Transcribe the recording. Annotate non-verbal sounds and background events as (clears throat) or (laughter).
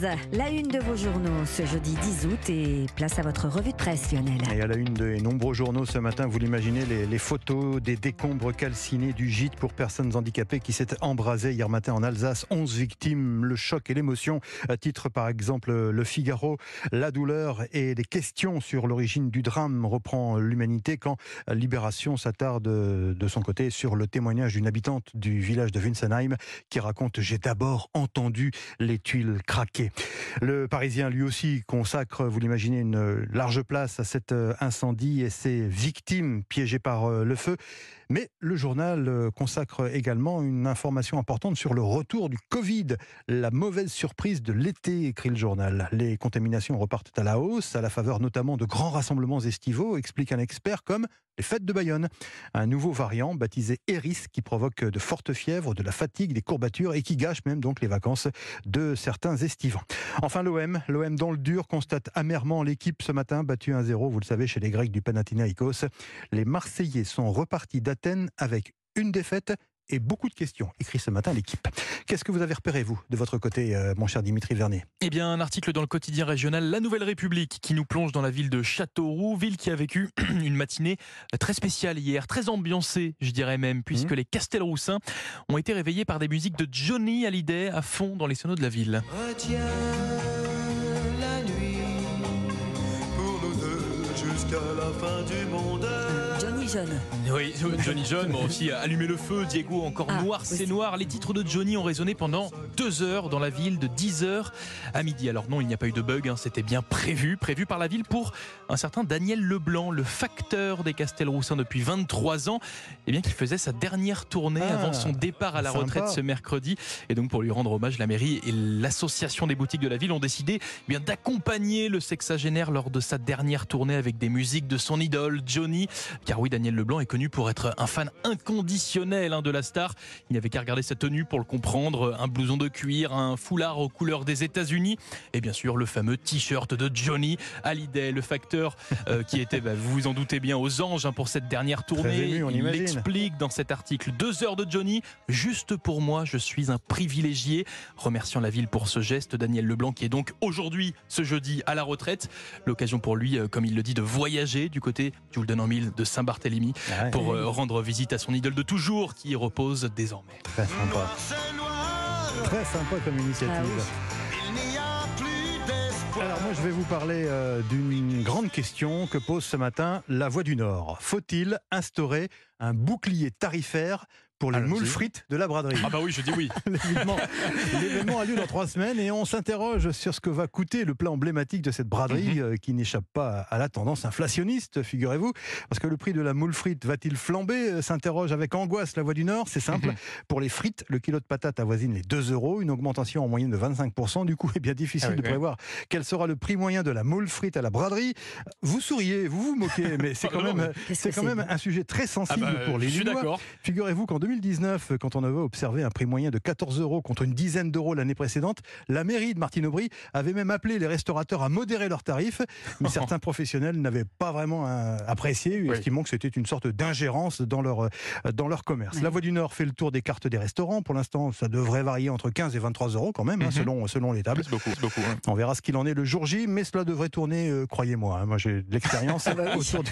15, la une de vos journaux ce jeudi 10 août et place à votre revue de presse Lionel. Et à la une des nombreux journaux ce matin, vous l'imaginez, les, les, photos des décombres calcinés du gîte pour personnes handicapées qui s'est embrasé hier matin en Alsace. 11 victimes, le choc et l'émotion. Titre par exemple Le Figaro, la douleur et des questions sur l'origine du drame reprend l'humanité quand Libération s'attarde de son côté sur le témoignage d'une habitante du village de Winsenheim qui raconte J'ai d'abord entendu les tuiles craquer. Le Parisien, lui aussi, consacre, vous l'imaginez, une large place à cet euh, incendie et ses victimes piégées par euh, le feu. Mais le journal euh, consacre également une information importante sur le retour du Covid. La mauvaise surprise de l'été, écrit le journal. Les contaminations repartent à la hausse, à la faveur notamment de grands rassemblements estivaux, explique un expert comme les fêtes de Bayonne. Un nouveau variant baptisé Eris qui provoque de fortes fièvres, de la fatigue, des courbatures et qui gâche même donc les vacances de certains estivants. Enfin l'OM, l'OM dans le dur constate amèrement l'équipe ce matin battue 1-0, vous le savez, chez les Grecs du Panathinaikos. Les Marseillais sont repartis avec une défaite et beaucoup de questions, écrit ce matin l'équipe. Qu'est-ce que vous avez repéré, vous, de votre côté, euh, mon cher Dimitri Vernet Eh bien, un article dans le quotidien régional La Nouvelle République qui nous plonge dans la ville de Châteauroux, ville qui a vécu (clears throat) une matinée très spéciale hier, très ambiancée, je dirais même, puisque mmh. les Castelroussins ont été réveillés par des musiques de Johnny Hallyday à fond dans les sonos de la ville. Retiens jusqu'à la fin du monde. Oui, Johnny John, moi (laughs) aussi, allumer le feu, Diego encore ah, noir, c'est noir. Les titres de Johnny ont résonné pendant deux heures dans la ville, de 10h à midi. Alors non, il n'y a pas eu de bug, hein, c'était bien prévu, prévu par la ville pour un certain Daniel Leblanc, le facteur des Castelroussins depuis 23 ans, et eh bien qui faisait sa dernière tournée ah, avant son départ à la retraite ce mercredi. Et donc pour lui rendre hommage, la mairie et l'association des boutiques de la ville ont décidé eh bien d'accompagner le sexagénaire lors de sa dernière tournée avec des musiques de son idole Johnny, car oui, Daniel Leblanc est connu pour être un fan inconditionnel hein, de la star. Il n'y avait qu'à regarder sa tenue pour le comprendre. Un blouson de cuir, un foulard aux couleurs des États-Unis et bien sûr le fameux t-shirt de Johnny Hallyday, le facteur euh, qui était, bah, vous vous en doutez bien, aux anges hein, pour cette dernière tournée. il explique dans cet article deux heures de Johnny. Juste pour moi, je suis un privilégié. Remerciant la ville pour ce geste, Daniel Leblanc qui est donc aujourd'hui, ce jeudi, à la retraite. L'occasion pour lui, euh, comme il le dit, de voyager du côté, je vous le donne en mille, de Saint-Barthélemy pour euh, rendre visite à son idole de toujours qui repose désormais. Très sympa. Très sympa comme initiative. Ah Alors moi je vais vous parler euh, d'une grande question que pose ce matin la Voix du Nord. Faut-il instaurer un bouclier tarifaire pour les moules frites de la braderie. Ah bah oui, je dis oui. (laughs) L'événement a lieu dans trois semaines et on s'interroge sur ce que va coûter le plat emblématique de cette braderie mhm. euh, qui n'échappe pas à la tendance inflationniste, figurez-vous. Parce que le prix de la moule frite va-t-il flamber euh, S'interroge avec angoisse la Voix du Nord. C'est simple. Mhm. Pour les frites, le kilo de patates avoisine les 2 euros, une augmentation en moyenne de 25%. Du coup, (laughs) est bien difficile ah de prévoir quel sera le prix moyen de la moule frite à la braderie. Vous souriez, vous vous moquez, mais c'est (laughs) quand, même, c'est quand même un sujet très sensible ah bah, pour les Je suis d'accord. Figurez-vous qu'en 2019, quand on avait observé un prix moyen de 14 euros contre une dizaine d'euros l'année précédente, la mairie de Martine Aubry avait même appelé les restaurateurs à modérer leurs tarifs, mais (laughs) certains professionnels n'avaient pas vraiment euh, apprécié, estimant que c'était une sorte d'ingérence dans leur, euh, dans leur commerce. La Voix du Nord fait le tour des cartes des restaurants. Pour l'instant, ça devrait varier entre 15 et 23 euros quand même, hein, mhm. selon, selon les tables. Beaucoup, beaucoup, On verra ce qu'il en est le jour J, mais cela devrait tourner, euh, croyez-moi. Hein. moi, j'ai de l'expérience (laughs) autour du,